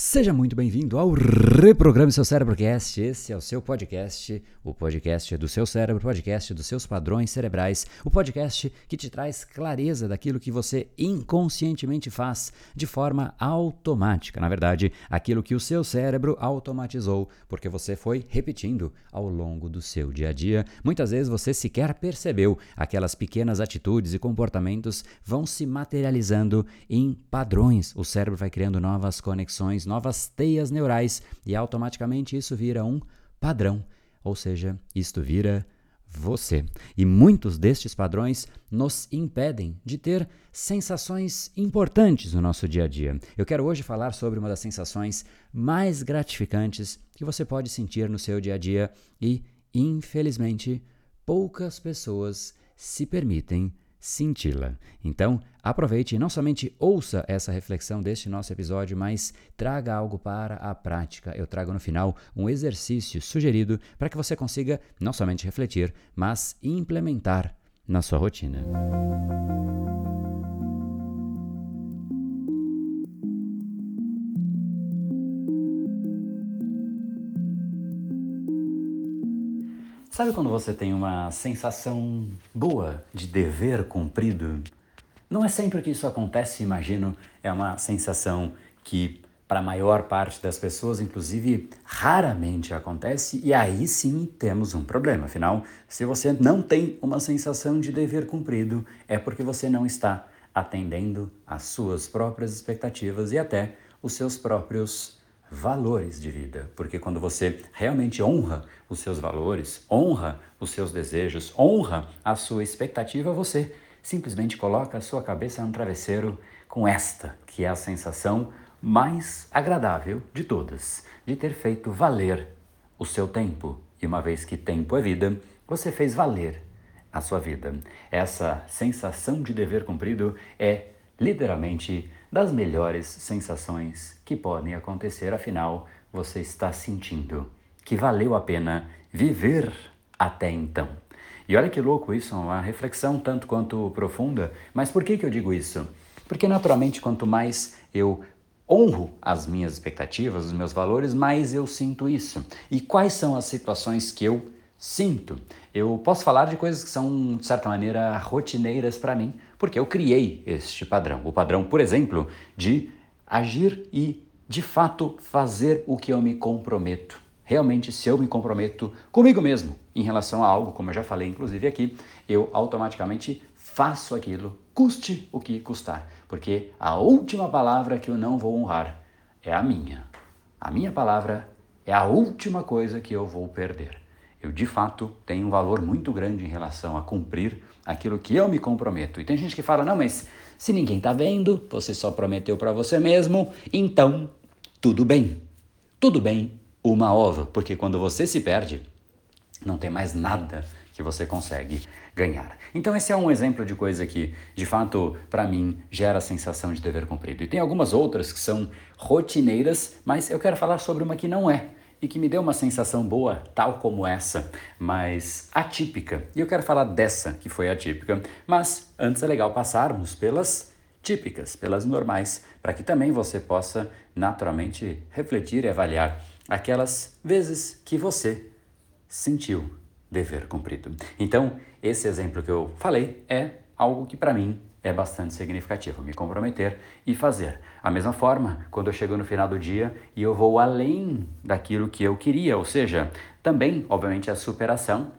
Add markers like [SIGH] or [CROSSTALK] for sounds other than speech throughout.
Seja muito bem-vindo ao Reprograme Seu Cérebrocast. Esse é o seu podcast, o podcast do seu cérebro, o podcast dos seus padrões cerebrais, o podcast que te traz clareza daquilo que você inconscientemente faz de forma automática. Na verdade, aquilo que o seu cérebro automatizou, porque você foi repetindo ao longo do seu dia a dia. Muitas vezes você sequer percebeu, aquelas pequenas atitudes e comportamentos vão se materializando em padrões. O cérebro vai criando novas conexões novas teias neurais e automaticamente isso vira um padrão, ou seja, isto vira você. E muitos destes padrões nos impedem de ter sensações importantes no nosso dia a dia. Eu quero hoje falar sobre uma das sensações mais gratificantes que você pode sentir no seu dia a dia e, infelizmente, poucas pessoas se permitem senti-la. Então, aproveite e não somente ouça essa reflexão deste nosso episódio, mas traga algo para a prática. Eu trago no final um exercício sugerido para que você consiga não somente refletir, mas implementar na sua rotina. Sabe quando você tem uma sensação boa de dever cumprido? Não é sempre que isso acontece, imagino, é uma sensação que para a maior parte das pessoas, inclusive, raramente acontece, e aí sim temos um problema. Afinal, se você não tem uma sensação de dever cumprido, é porque você não está atendendo às suas próprias expectativas e até os seus próprios valores de vida, porque quando você realmente honra os seus valores, honra os seus desejos, honra a sua expectativa, você simplesmente coloca a sua cabeça no travesseiro com esta, que é a sensação mais agradável de todas, de ter feito valer o seu tempo. E uma vez que tempo é vida, você fez valer a sua vida. Essa sensação de dever cumprido é literalmente das melhores sensações que podem acontecer, afinal, você está sentindo que valeu a pena viver até então. E olha que louco isso, uma reflexão tanto quanto profunda. Mas por que, que eu digo isso? Porque naturalmente, quanto mais eu honro as minhas expectativas, os meus valores, mais eu sinto isso. E quais são as situações que eu sinto? Eu posso falar de coisas que são, de certa maneira, rotineiras para mim, porque eu criei este padrão. O padrão, por exemplo, de agir e, de fato, fazer o que eu me comprometo. Realmente, se eu me comprometo comigo mesmo em relação a algo, como eu já falei inclusive aqui, eu automaticamente faço aquilo, custe o que custar, porque a última palavra que eu não vou honrar é a minha. A minha palavra é a última coisa que eu vou perder. Eu, de fato, tenho um valor muito grande em relação a cumprir aquilo que eu me comprometo. E tem gente que fala: não, mas se ninguém está vendo, você só prometeu para você mesmo, então tudo bem. Tudo bem, uma ova, porque quando você se perde, não tem mais nada que você consegue ganhar. Então esse é um exemplo de coisa que, de fato, para mim gera a sensação de dever cumprido. E tem algumas outras que são rotineiras, mas eu quero falar sobre uma que não é e que me deu uma sensação boa, tal como essa, mas atípica. E eu quero falar dessa que foi atípica, mas antes é legal passarmos pelas típicas, pelas normais, para que também você possa naturalmente refletir e avaliar aquelas vezes que você sentiu dever cumprido. Então, esse exemplo que eu falei é algo que para mim é bastante significativo, me comprometer e fazer. A mesma forma, quando eu chego no final do dia e eu vou além daquilo que eu queria, ou seja, também, obviamente, a superação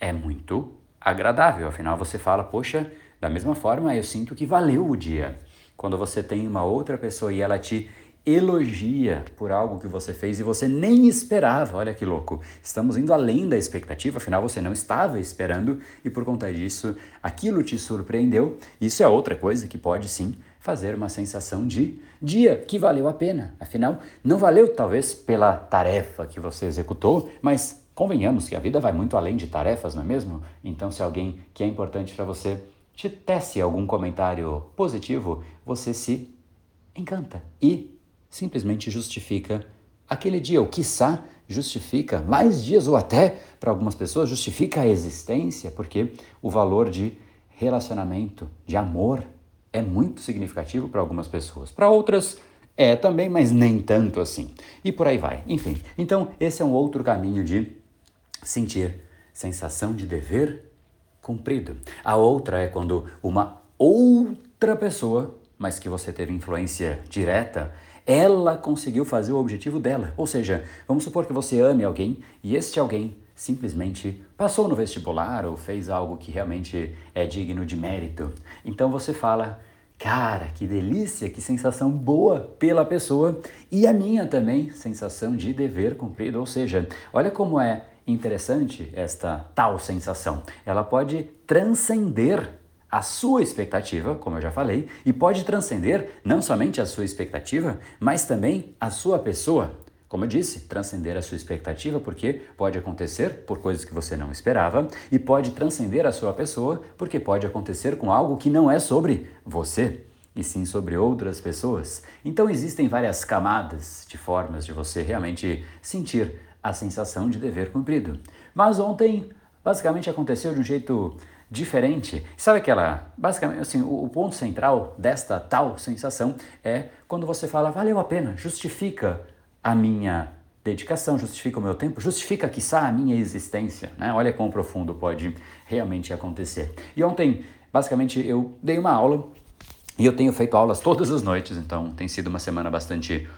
é muito agradável, afinal você fala, poxa, da mesma forma eu sinto que valeu o dia. Quando você tem uma outra pessoa e ela te elogia por algo que você fez e você nem esperava. Olha que louco. Estamos indo além da expectativa, afinal você não estava esperando e por conta disso aquilo te surpreendeu. Isso é outra coisa que pode sim fazer uma sensação de dia que valeu a pena. Afinal, não valeu talvez pela tarefa que você executou, mas convenhamos que a vida vai muito além de tarefas, não é mesmo? Então, se alguém que é importante para você te tece algum comentário positivo, você se encanta e simplesmente justifica aquele dia, ou quiçá justifica mais dias, ou até para algumas pessoas justifica a existência, porque o valor de relacionamento, de amor, é muito significativo para algumas pessoas. Para outras, É também, mas nem tanto assim. E por aí vai. Enfim, então esse é um outro caminho de sentir sensação de dever cumprido. A outra é quando uma outra pessoa, mas que você teve influência direta, ela conseguiu fazer o objetivo dela. Ou seja, vamos supor que você ame alguém e este alguém simplesmente passou no vestibular ou fez algo que realmente é digno de mérito. Então você fala, cara, que delícia, que sensação boa pela pessoa e a minha também, sensação de dever cumprido. Ou seja, olha como é interessante esta tal sensação. Ela pode transcender a sua expectativa, como eu já falei, e pode transcender não somente a sua expectativa, mas também a sua pessoa. Como eu disse, transcender a sua expectativa, porque pode acontecer por coisas que você não esperava, e pode transcender a sua pessoa, porque pode acontecer com algo que não é sobre você, e sim sobre outras pessoas. Então existem várias camadas de formas de você realmente sentir a sensação de dever cumprido. Mas ontem, basicamente, aconteceu de um jeito diferente. Sabe aquela, basicamente, assim, o, o, ponto central desta tal sensação é quando você fala, valeu a pena, justifica a minha dedicação, justifica o meu tempo, justifica, quiçá, a minha existência, né? Olha quão profundo pode realmente acontecer. E ontem, basicamente, eu dei uma aula e eu tenho feito aulas todas as noites, então tem sido uma semana bastante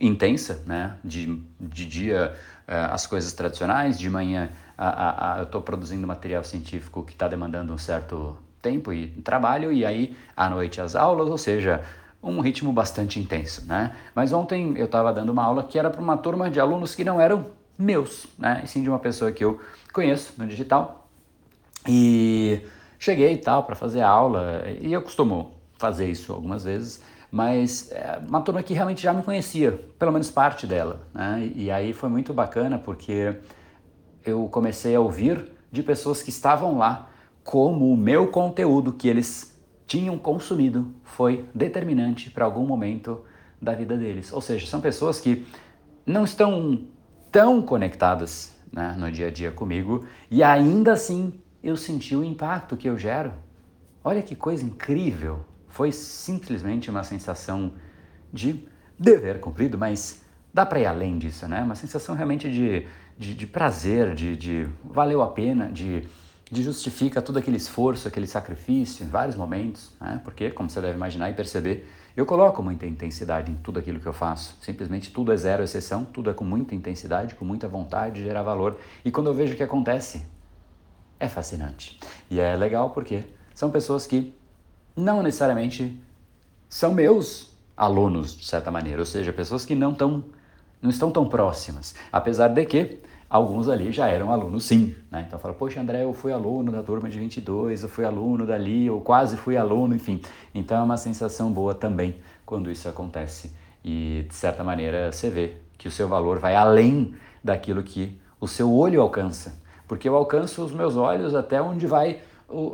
intensa, né? De, de dia uh, as coisas tradicionais, de manhã a, a, eu estou produzindo material científico que está demandando um certo tempo e trabalho, e aí à noite as aulas, ou seja, um ritmo bastante intenso, né? Mas ontem eu estava dando uma aula que era para uma turma de alunos que não eram meus, né? E sim de uma pessoa que eu conheço no digital. E cheguei e tal para fazer a aula, e eu costumo fazer isso algumas vezes mas é uma turma que realmente já me conhecia, pelo menos parte dela. Né? E aí foi muito bacana porque eu comecei a ouvir de pessoas que estavam lá como o meu conteúdo que eles tinham consumido foi determinante para algum momento da vida deles. Ou seja, são pessoas que não estão tão conectadas né, no dia a dia comigo e ainda assim eu senti o impacto que eu gero. Olha que coisa incrível, foi simplesmente uma sensação de dever cumprido, mas dá para ir além disso, né? Uma sensação realmente de, de, de prazer, de, de, valeu a pena, de, de justifica todo aquele esforço, aquele sacrifício em vários momentos, né? Porque, como você deve imaginar e perceber, eu coloco muita intensidade em tudo aquilo que eu faço. Simplesmente tudo é zero exceção, tudo é com muita intensidade, com muita vontade de gerar valor. E quando eu vejo o que acontece, é fascinante. E é legal porque são pessoas que não necessariamente são meus alunos, de certa maneira, ou seja, pessoas que não, tão, não estão tão próximas, apesar de que alguns ali já eram alunos sim, né? Então fala, poxa André, eu fui aluno da turma de 22, eu fui aluno dali, eu quase fui aluno, enfim. Então é uma sensação boa também quando isso acontece e de certa maneira você vê que o seu valor vai além daquilo que o seu olho alcança, porque eu alcanço os meus olhos até onde vai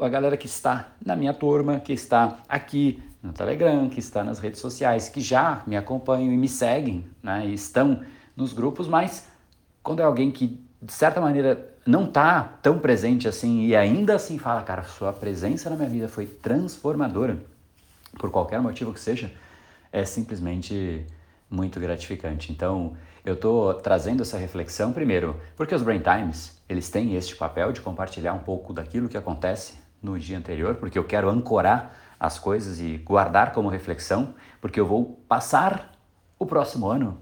a galera que está na minha turma, que está aqui no Telegram, que está nas redes sociais, que já me acompanham e me seguem, né, e estão nos grupos, mas quando é alguém que, de certa maneira, não está tão presente assim e ainda assim fala, cara, sua presença na minha vida foi transformadora, por qualquer motivo que seja, é simplesmente muito gratificante. Então, eu estou trazendo essa reflexão primeiro, porque os Brain Times, eles têm este papel de compartilhar um pouco daquilo que acontece no dia anterior, porque eu quero ancorar as coisas e guardar como reflexão, porque eu vou passar o próximo ano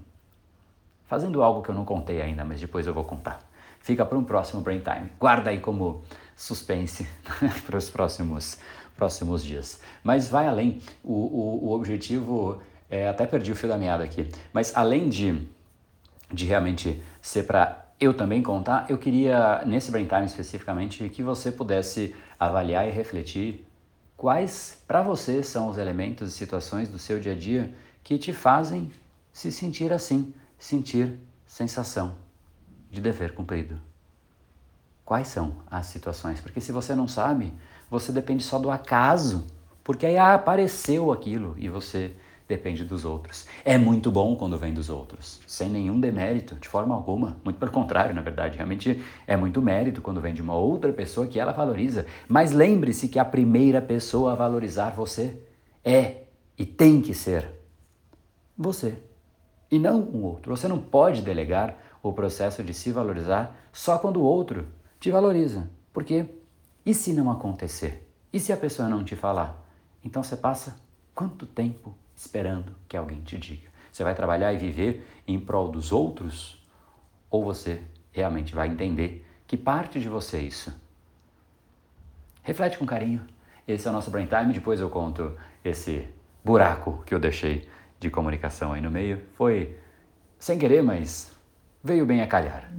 fazendo algo que eu não contei ainda, mas depois eu vou contar. Fica para um próximo Brain Time. Guarda aí como suspense [LAUGHS] para os próximos, próximos dias. Mas vai além. O, o, o objetivo, é, até perdi o fio da meada aqui, mas além de de realmente ser para eu também contar, eu queria, nesse Brain Time especificamente, que você pudesse avaliar e refletir quais para você são os elementos e situações do seu dia a dia que te fazem se sentir assim, sentir sensação de dever cumprido. Quais são as situações? Porque se você não sabe, você depende só do acaso, porque aí apareceu aquilo e você depende dos outros. É muito bom quando vem dos outros, sem nenhum demérito, de forma alguma. Muito pelo contrário, na verdade. Realmente é muito mérito quando vem de uma outra pessoa que ela valoriza. Mas lembre-se que a primeira pessoa a valorizar você é e tem que ser você e não o outro. Você não pode delegar o processo de se valorizar só quando o outro te valoriza. Porque e se não acontecer? E se a pessoa não te falar? Então você passa quanto tempo esperando que alguém te diga? Você vai trabalhar e viver em prol dos outros? Ou você realmente vai entender que parte de você é isso? Reflete com carinho. Esse é o nosso Brain Time. Depois eu conto esse buraco que eu deixei de comunicação aí no meio. Foi sem querer, mas veio bem a calhar.